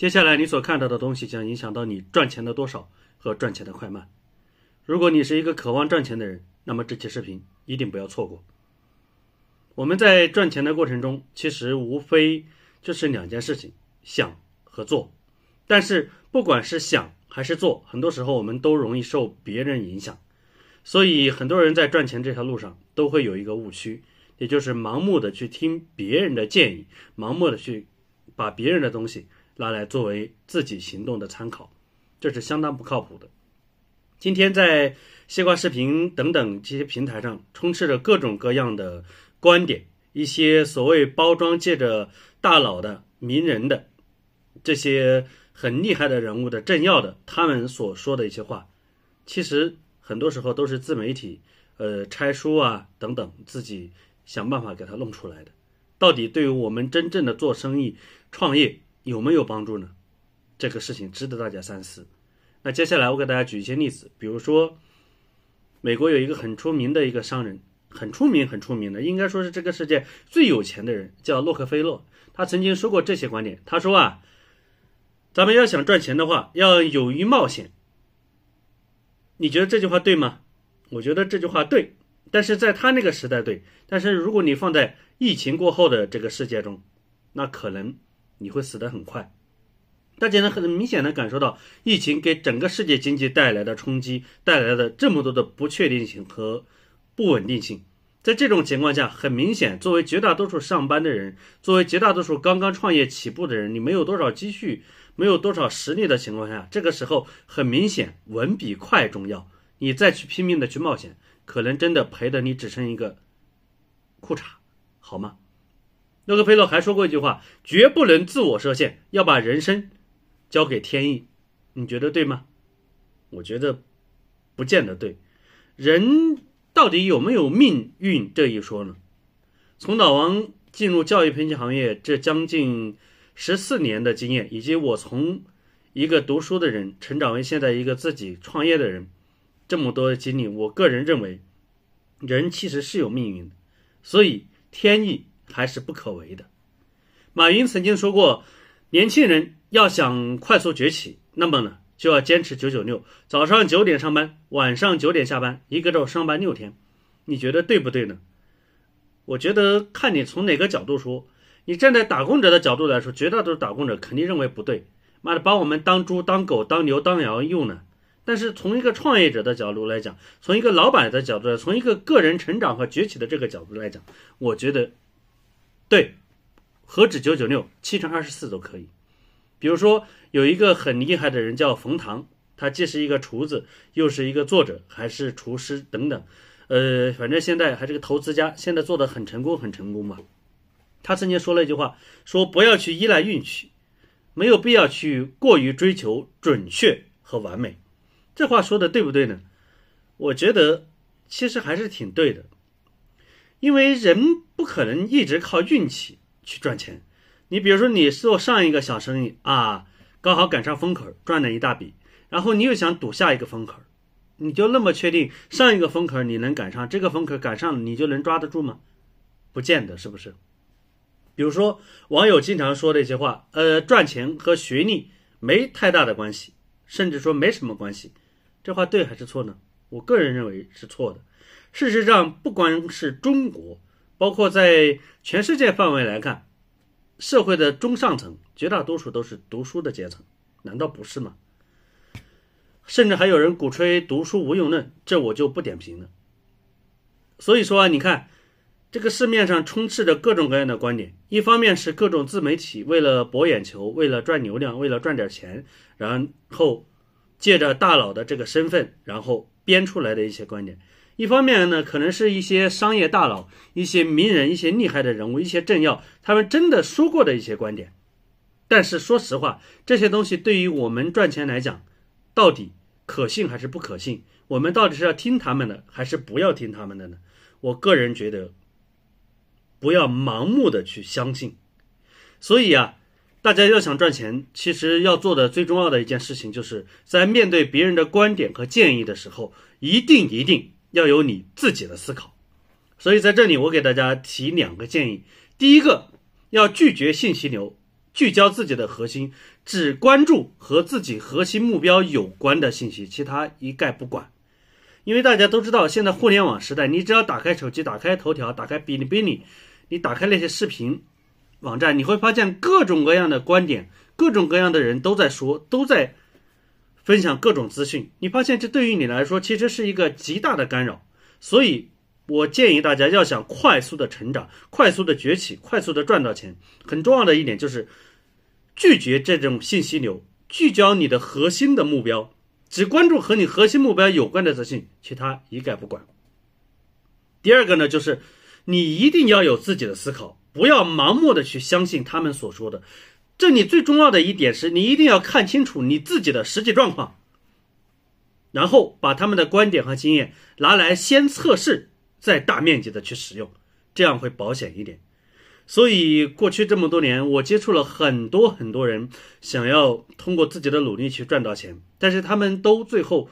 接下来你所看到的东西将影响到你赚钱的多少和赚钱的快慢。如果你是一个渴望赚钱的人，那么这期视频一定不要错过。我们在赚钱的过程中，其实无非就是两件事情：想和做。但是不管是想还是做，很多时候我们都容易受别人影响。所以很多人在赚钱这条路上都会有一个误区，也就是盲目的去听别人的建议，盲目的去把别人的东西。拿来作为自己行动的参考，这是相当不靠谱的。今天在西瓜视频等等这些平台上，充斥着各种各样的观点，一些所谓包装借着大佬的名人的这些很厉害的人物的政要的，他们所说的一些话，其实很多时候都是自媒体呃拆书啊等等自己想办法给他弄出来的。到底对于我们真正的做生意创业？有没有帮助呢？这个事情值得大家三思。那接下来我给大家举一些例子，比如说，美国有一个很出名的一个商人，很出名很出名的，应该说是这个世界最有钱的人，叫洛克菲勒。他曾经说过这些观点。他说啊，咱们要想赚钱的话，要勇于冒险。你觉得这句话对吗？我觉得这句话对，但是在他那个时代对，但是如果你放在疫情过后的这个世界中，那可能。你会死得很快，大家能很明显的感受到疫情给整个世界经济带来的冲击，带来的这么多的不确定性和不稳定性。在这种情况下，很明显，作为绝大多数上班的人，作为绝大多数刚刚创业起步的人，你没有多少积蓄，没有多少实力的情况下，这个时候很明显，稳比快重要。你再去拼命的去冒险，可能真的赔的你只剩一个裤衩，好吗？洛克菲勒还说过一句话：“绝不能自我设限，要把人生交给天意。”你觉得对吗？我觉得不见得对。人到底有没有命运这一说呢？从老王进入教育培训行业这将近十四年的经验，以及我从一个读书的人成长为现在一个自己创业的人这么多的经历，我个人认为，人其实是有命运的，所以天意。还是不可为的。马云曾经说过，年轻人要想快速崛起，那么呢，就要坚持九九六，早上九点上班，晚上九点下班，一个周上班六天。你觉得对不对呢？我觉得看你从哪个角度说。你站在打工者的角度来说，绝大多数打工者肯定认为不对。妈的，把我们当猪、当狗、当牛、当羊用呢？但是从一个创业者的角度来讲，从一个老板的角度，从一个个人成长和崛起的这个角度来讲，我觉得。对，何止九九六，七乘二十四都可以。比如说，有一个很厉害的人叫冯唐，他既是一个厨子，又是一个作者，还是厨师等等。呃，反正现在还是个投资家，现在做的很成功，很成功嘛。他曾经说了一句话，说不要去依赖运气，没有必要去过于追求准确和完美。这话说的对不对呢？我觉得其实还是挺对的。因为人不可能一直靠运气去赚钱。你比如说，你做上一个小生意啊，刚好赶上风口，赚了一大笔，然后你又想赌下一个风口，你就那么确定上一个风口你能赶上，这个风口赶上你就能抓得住吗？不见得，是不是？比如说，网友经常说的一些话，呃，赚钱和学历没太大的关系，甚至说没什么关系，这话对还是错呢？我个人认为是错的。事实上，不光是中国，包括在全世界范围来看，社会的中上层绝大多数都是读书的阶层，难道不是吗？甚至还有人鼓吹读书无用论，这我就不点评了。所以说啊，你看，这个市面上充斥着各种各样的观点，一方面是各种自媒体为了博眼球，为了赚流量，为了赚点钱，然后借着大佬的这个身份，然后编出来的一些观点。一方面呢，可能是一些商业大佬、一些名人、一些厉害的人物、一些政要，他们真的说过的一些观点。但是说实话，这些东西对于我们赚钱来讲，到底可信还是不可信？我们到底是要听他们的，还是不要听他们的呢？我个人觉得，不要盲目的去相信。所以啊，大家要想赚钱，其实要做的最重要的一件事情，就是在面对别人的观点和建议的时候，一定一定。要有你自己的思考，所以在这里我给大家提两个建议：第一个，要拒绝信息流，聚焦自己的核心，只关注和自己核心目标有关的信息，其他一概不管。因为大家都知道，现在互联网时代，你只要打开手机，打开头条，打开哔哩哔哩，你打开那些视频网站，你会发现各种各样的观点，各种各样的人都在说，都在分享各种资讯。你发现这对于你来说，其实是一个极大的干扰。所以我建议大家，要想快速的成长、快速的崛起、快速的赚到钱，很重要的一点就是拒绝这种信息流，聚焦你的核心的目标。只关注和你核心目标有关的资讯，其他一概不管。第二个呢，就是你一定要有自己的思考，不要盲目的去相信他们所说的。这里最重要的一点是你一定要看清楚你自己的实际状况，然后把他们的观点和经验拿来先测试，再大面积的去使用，这样会保险一点。所以过去这么多年，我接触了很多很多人，想要通过自己的努力去赚到钱，但是他们都最后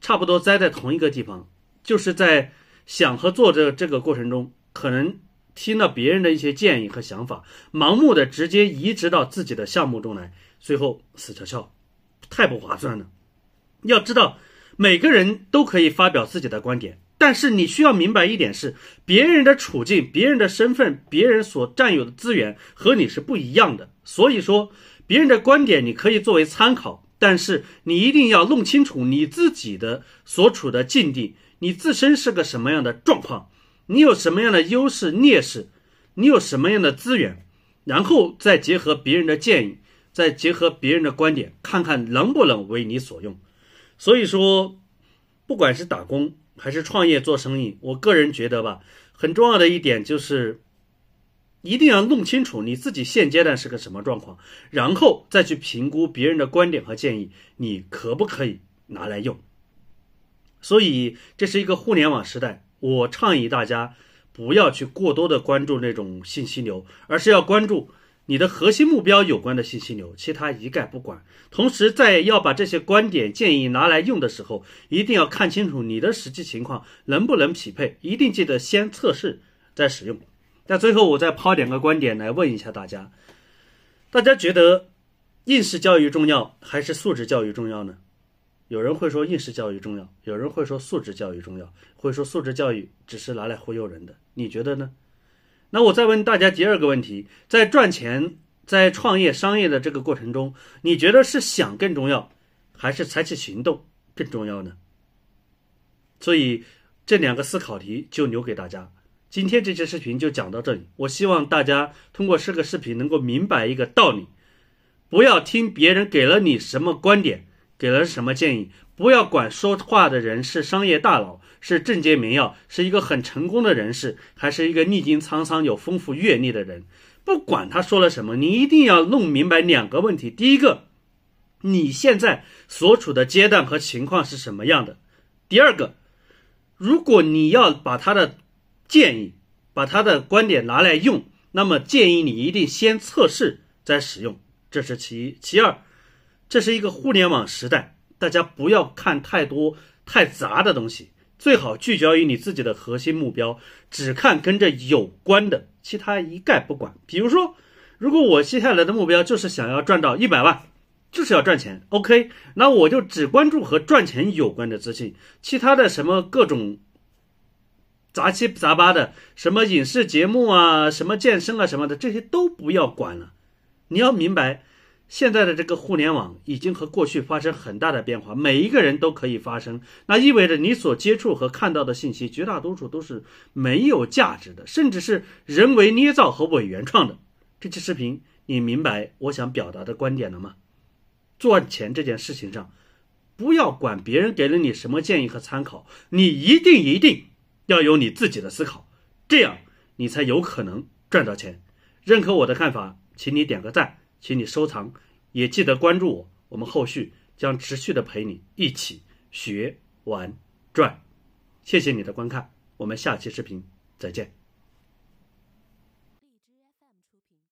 差不多栽在同一个地方，就是在想和做的这个过程中，可能听了别人的一些建议和想法，盲目的直接移植到自己的项目中来，最后死翘翘，太不划算了。要知道，每个人都可以发表自己的观点。但是你需要明白一点是，别人的处境、别人的身份、别人所占有的资源和你是不一样的。所以说，别人的观点你可以作为参考，但是你一定要弄清楚你自己的所处的境地，你自身是个什么样的状况，你有什么样的优势劣势，你有什么样的资源，然后再结合别人的建议，再结合别人的观点，看看能不能为你所用。所以说，不管是打工。还是创业做生意，我个人觉得吧，很重要的一点就是，一定要弄清楚你自己现阶段是个什么状况，然后再去评估别人的观点和建议，你可不可以拿来用？所以这是一个互联网时代，我倡议大家不要去过多的关注那种信息流，而是要关注。你的核心目标有关的信息流，其他一概不管。同时，在要把这些观点建议拿来用的时候，一定要看清楚你的实际情况能不能匹配，一定记得先测试再使用。那最后，我再抛两个观点来问一下大家：大家觉得应试教育重要还是素质教育重要呢？有人会说应试教育重要，有人会说素质教育重要，会说素质教育只是拿来忽悠人的。你觉得呢？那我再问大家第二个问题：在赚钱、在创业、商业的这个过程中，你觉得是想更重要，还是采取行动更重要呢？所以这两个思考题就留给大家。今天这期视频就讲到这里。我希望大家通过这个视频能够明白一个道理：不要听别人给了你什么观点，给了什么建议。不要管说话的人是商业大佬，是正界名要，是一个很成功的人士，还是一个历经沧桑、有丰富阅历的人。不管他说了什么，你一定要弄明白两个问题：第一个，你现在所处的阶段和情况是什么样的；第二个，如果你要把他的建议、把他的观点拿来用，那么建议你一定先测试再使用。这是其一。其二，这是一个互联网时代。大家不要看太多太杂的东西，最好聚焦于你自己的核心目标，只看跟这有关的，其他一概不管。比如说，如果我接下来的目标就是想要赚到一百万，就是要赚钱，OK，那我就只关注和赚钱有关的资讯，其他的什么各种杂七杂八的，什么影视节目啊，什么健身啊什么的，这些都不要管了。你要明白。现在的这个互联网已经和过去发生很大的变化，每一个人都可以发声，那意味着你所接触和看到的信息，绝大多数都是没有价值的，甚至是人为捏造和伪原创的。这期视频，你明白我想表达的观点了吗？赚钱这件事情上，不要管别人给了你什么建议和参考，你一定一定要有你自己的思考，这样你才有可能赚到钱。认可我的看法，请你点个赞。请你收藏，也记得关注我。我们后续将持续的陪你一起学玩转。谢谢你的观看，我们下期视频再见。